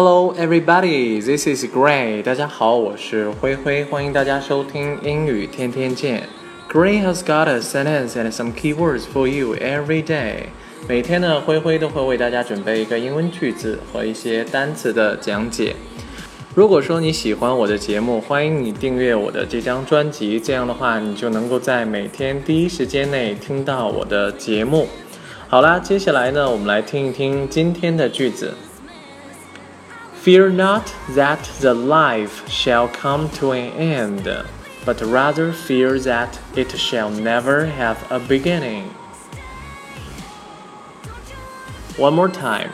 Hello, everybody. This is Gray. 大家好，我是灰灰，欢迎大家收听英语天天见。Gray has got a sentence and some keywords for you every day. 每天呢，灰灰都会为大家准备一个英文句子和一些单词的讲解。如果说你喜欢我的节目，欢迎你订阅我的这张专辑，这样的话，你就能够在每天第一时间内听到我的节目。好啦，接下来呢，我们来听一听今天的句子。Fear not that the life shall come to an end, but rather fear that it shall never have a beginning. One more time.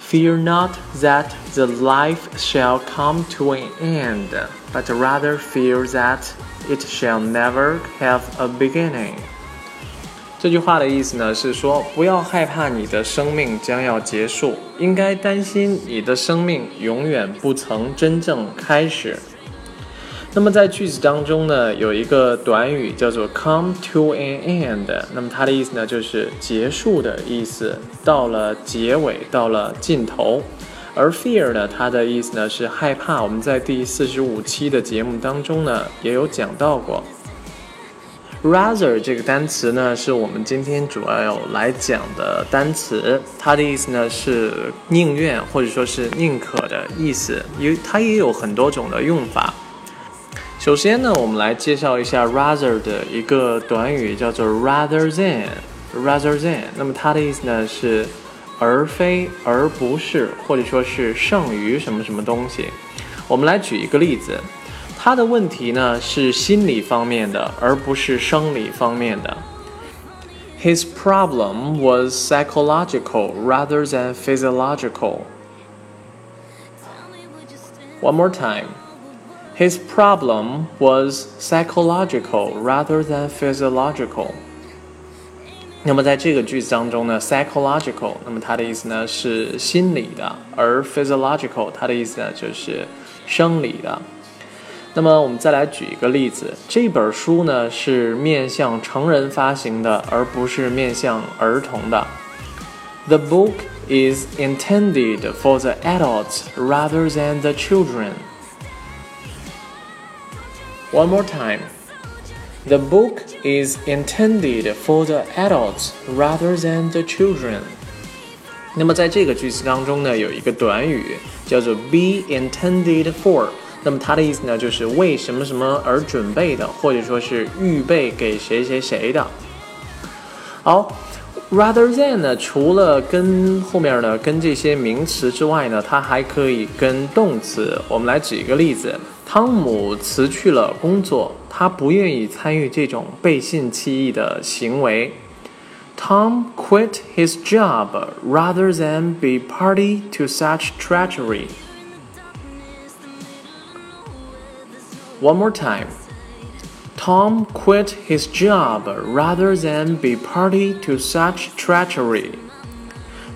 Fear not that the life shall come to an end, but rather fear that it shall never have a beginning. 这句话的意思呢是说，不要害怕你的生命将要结束，应该担心你的生命永远不曾真正开始。那么在句子当中呢，有一个短语叫做 come to an end，那么它的意思呢就是结束的意思，到了结尾，到了尽头。而 fear 呢，它的意思呢是害怕。我们在第四十五期的节目当中呢也有讲到过。Rather 这个单词呢，是我们今天主要来讲的单词。它的意思呢是宁愿或者说是宁可的意思，因为它也有很多种的用法。首先呢，我们来介绍一下 rather 的一个短语，叫做 rather than。rather than，那么它的意思呢是而非而不是，或者说是胜于什么什么东西。我们来举一个例子。他的问题呢是心理方面的，而不是生理方面的。His problem was psychological rather than physiological. One more time. His problem was psychological rather than physiological. 那么在这个句子当中呢，psychological，那么它的意思呢是心理的，而 physiological，它的意思呢就是生理的。 那么我们再来举一个例子，这本书呢是面向成人发行的，而不是面向儿童的。The book is intended for the adults rather than the children. One more time. The book is intended for the adults rather than the children. 那么在这个句子当中呢，有一个短语叫做 be intended for。 那么它的意思呢，就是为什么什么而准备的，或者说是预备给谁谁谁的。好，rather than 呢，除了跟后面呢跟这些名词之外呢，它还可以跟动词。我们来举一个例子：汤姆辞去了工作，他不愿意参与这种背信弃义的行为。Tom quit his job rather than be party to such treachery. One more time. Tom quit his job rather than be party to such treachery.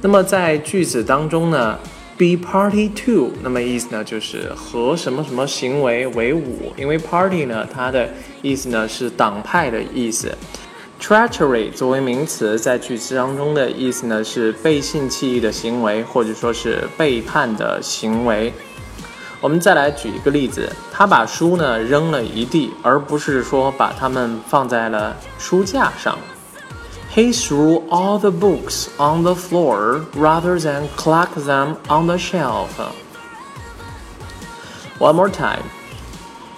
那么在句子当中呢，be party to，那么意思呢就是和什么什么行为为伍。因为 party 呢，它的意思呢是党派的意思。treachery 作为名词，在句子当中的意思呢是背信弃义的行为，或者说是背叛的行为。我们再来举一个例子，他把书呢扔了一地，而不是说把它们放在了书架上。He threw all the books on the floor rather than collect them on the shelf. One more time.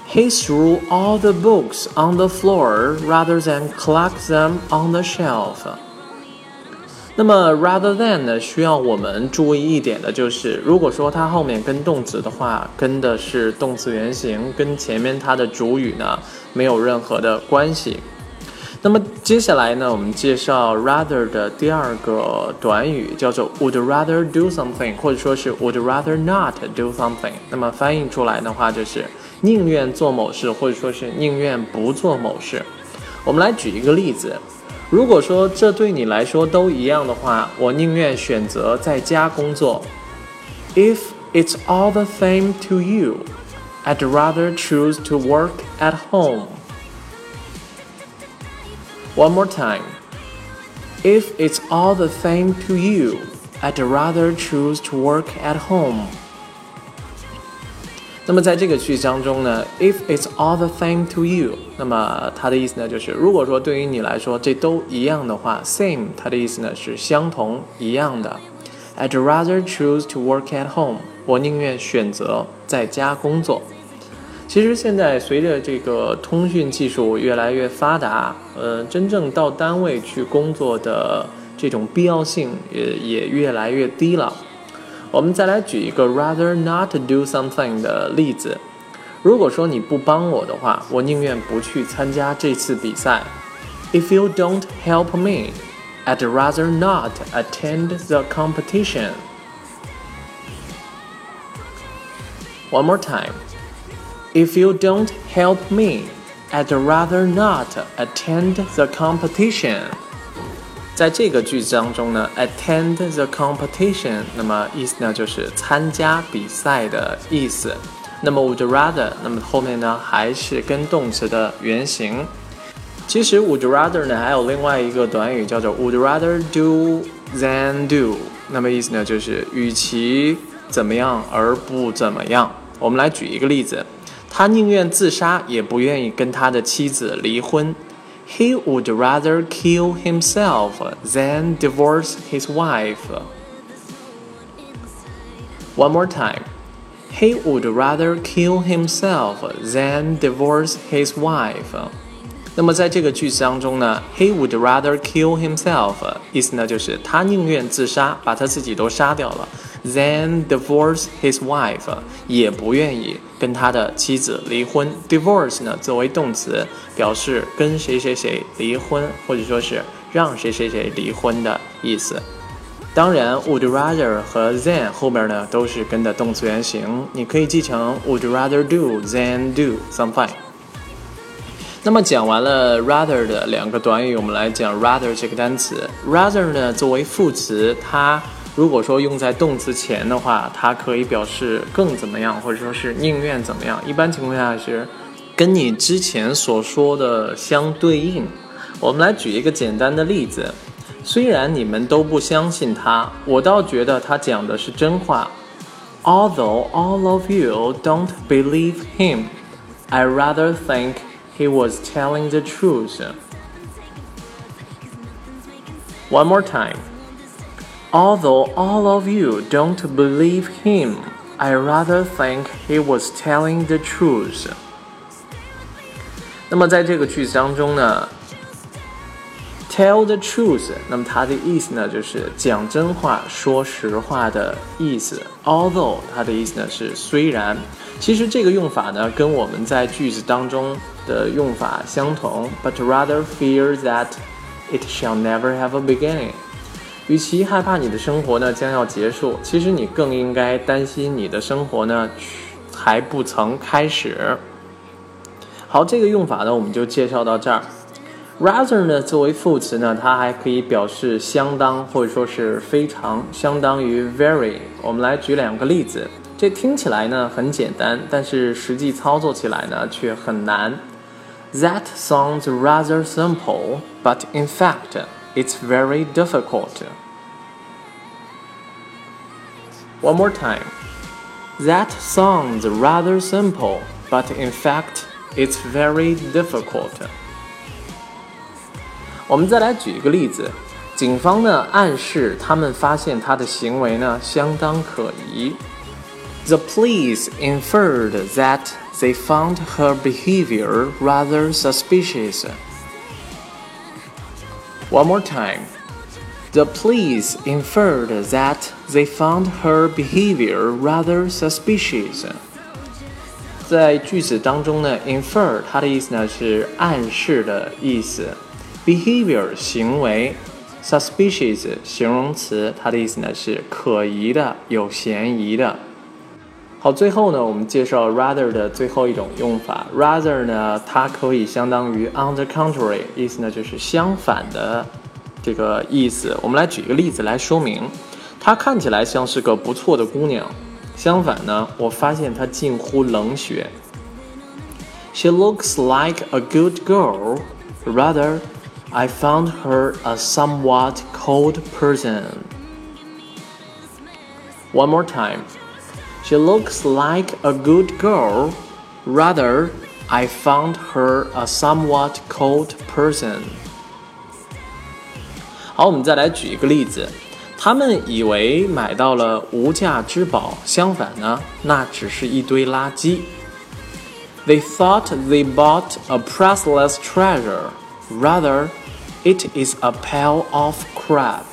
He threw all the books on the floor rather than collect them on the shelf. 那么 rather than 呢，需要我们注意一点的就是，如果说它后面跟动词的话，跟的是动词原形，跟前面它的主语呢没有任何的关系。那么接下来呢，我们介绍 rather 的第二个短语，叫做 would rather do something，或者说是 would rather not do something。那么翻译出来的话，就是宁愿做某事，或者说是宁愿不做某事。我们来举一个例子。如果说这对你来说都一样的话，我宁愿选择在家工作。If it's all the same to you, I'd rather choose to work at home. One more time. If it's all the same to you, I'd rather choose to work at home. 那么在这个句子当中呢，if it's all the same to you，那么它的意思呢就是，如果说对于你来说这都一样的话，same 它的意思呢是相同一样的。I'd rather choose to work at home，我宁愿选择在家工作。其实现在随着这个通讯技术越来越发达，呃，真正到单位去工作的这种必要性也也越来越低了。我们再来举一个 rather not do something 的例子。如果说你不帮我的话，我宁愿不去参加这次比赛。If you don't help me, I'd rather not attend the competition. One more time. If you don't help me, I'd rather not attend the competition. 在这个句子当中呢，attend the competition，那么意思呢就是参加比赛的意思。那么 would rather，那么后面呢还是跟动词的原形。其实 would rather 呢还有另外一个短语叫做 would rather do than do，那么意思呢就是与其怎么样而不怎么样。我们来举一个例子，他宁愿自杀也不愿意跟他的妻子离婚。He would rather kill himself than divorce his wife. One more time. He would rather kill himself than divorce his wife. 那么在这个句子当中呢，He would rather kill himself，意思呢就是他宁愿自杀，把他自己都杀掉了。 Then divorce his wife，也不愿意跟他的妻子离婚。Divorce 呢，作为动词，表示跟谁谁谁离婚，或者说是让谁谁谁离婚的意思。当然，would rather 和 than 后面呢都是跟的动词原形，你可以记成 would rather do than do something。那么讲完了 rather 的两个短语，我们来讲 rather 这个单词。rather 呢，作为副词，它如果说用在动词前的话，它可以表示更怎么样，或者说是宁愿怎么样。一般情况下是跟你之前所说的相对应。我们来举一个简单的例子。虽然你们都不相信他，我倒觉得他讲的是真话。Although all of you don't believe him, I rather think he was telling the truth. One more time. Although all of you don't believe him, I rather think he was telling the truth. 那么在这个句子当中呢，tell the truth，那么它的意思呢就是讲真话、说实话的意思。Although 它的意思呢是虽然，其实这个用法呢跟我们在句子当中的用法相同，but rather fear that it shall never have a beginning。 与其害怕你的生活呢将要结束，其实你更应该担心你的生活呢还不曾开始。好，这个用法呢我们就介绍到这儿。Rather 呢作为副词呢，它还可以表示相当或者说是非常，相当于 very。我们来举两个例子，这听起来呢很简单，但是实际操作起来呢却很难。That sounds rather simple, but in fact. It's very difficult. One more time. That sounds rather simple, but in fact, it's very difficult. 我们再来举一个例子，警方呢暗示他们发现他的行为呢相当可疑。The police inferred that they found her behavior rather suspicious. One more time. The police inferred that they found her behavior rather suspicious. 在句子当中呢，infer 它的意思呢是暗示的意思，behavior 行为，suspicious 形容词，它的意思呢是可疑的、有嫌疑的。 好，最后呢，我们介绍 rather 的最后一种用法。rather 呢，它可以相当于 on the contrary，意思呢就是相反的这个意思。我们来举一个例子来说明。她看起来像是个不错的姑娘，相反呢，我发现她近乎冷血。She looks like a good girl. Rather, I found her a somewhat cold person. One more time. She looks like a good girl. Rather, I found her a somewhat cold person. 好，我们再来举一个例子。他们以为买到了无价之宝，相反呢，那只是一堆垃圾。They thought they bought a priceless treasure. Rather, it is a pile of crap.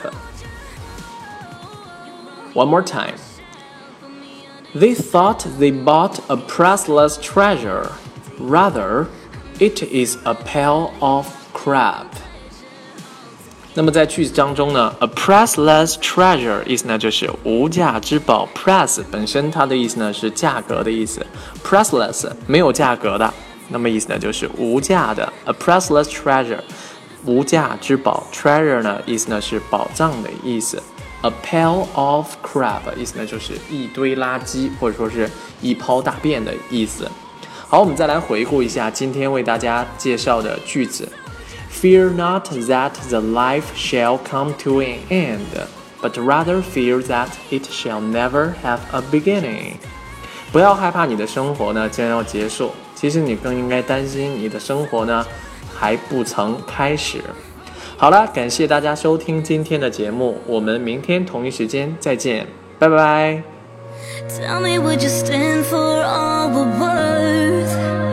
One more time. They thought they bought a priceless treasure. Rather, it is a pile of crap. 那么在句子当中呢，a priceless treasure 意思呢就是无价之宝。price 本身它的意思呢是价格的意思，priceless 没有价格的，那么意思呢就是无价的。a priceless treasure 无价之宝，treasure 呢意思呢是宝藏的意思。 A pile of crap 意思呢就是一堆垃圾或者说是一泡大便的意思。好，我们再来回顾一下今天为大家介绍的句子。Fear not that the life shall come to an end, but rather fear that it shall never have a beginning. 不要害怕你的生活呢将要结束，其实你更应该担心你的生活呢还不曾开始。好了，感谢大家收听今天的节目，我们明天同一时间再见，拜拜。Tell me would you stand for all the worth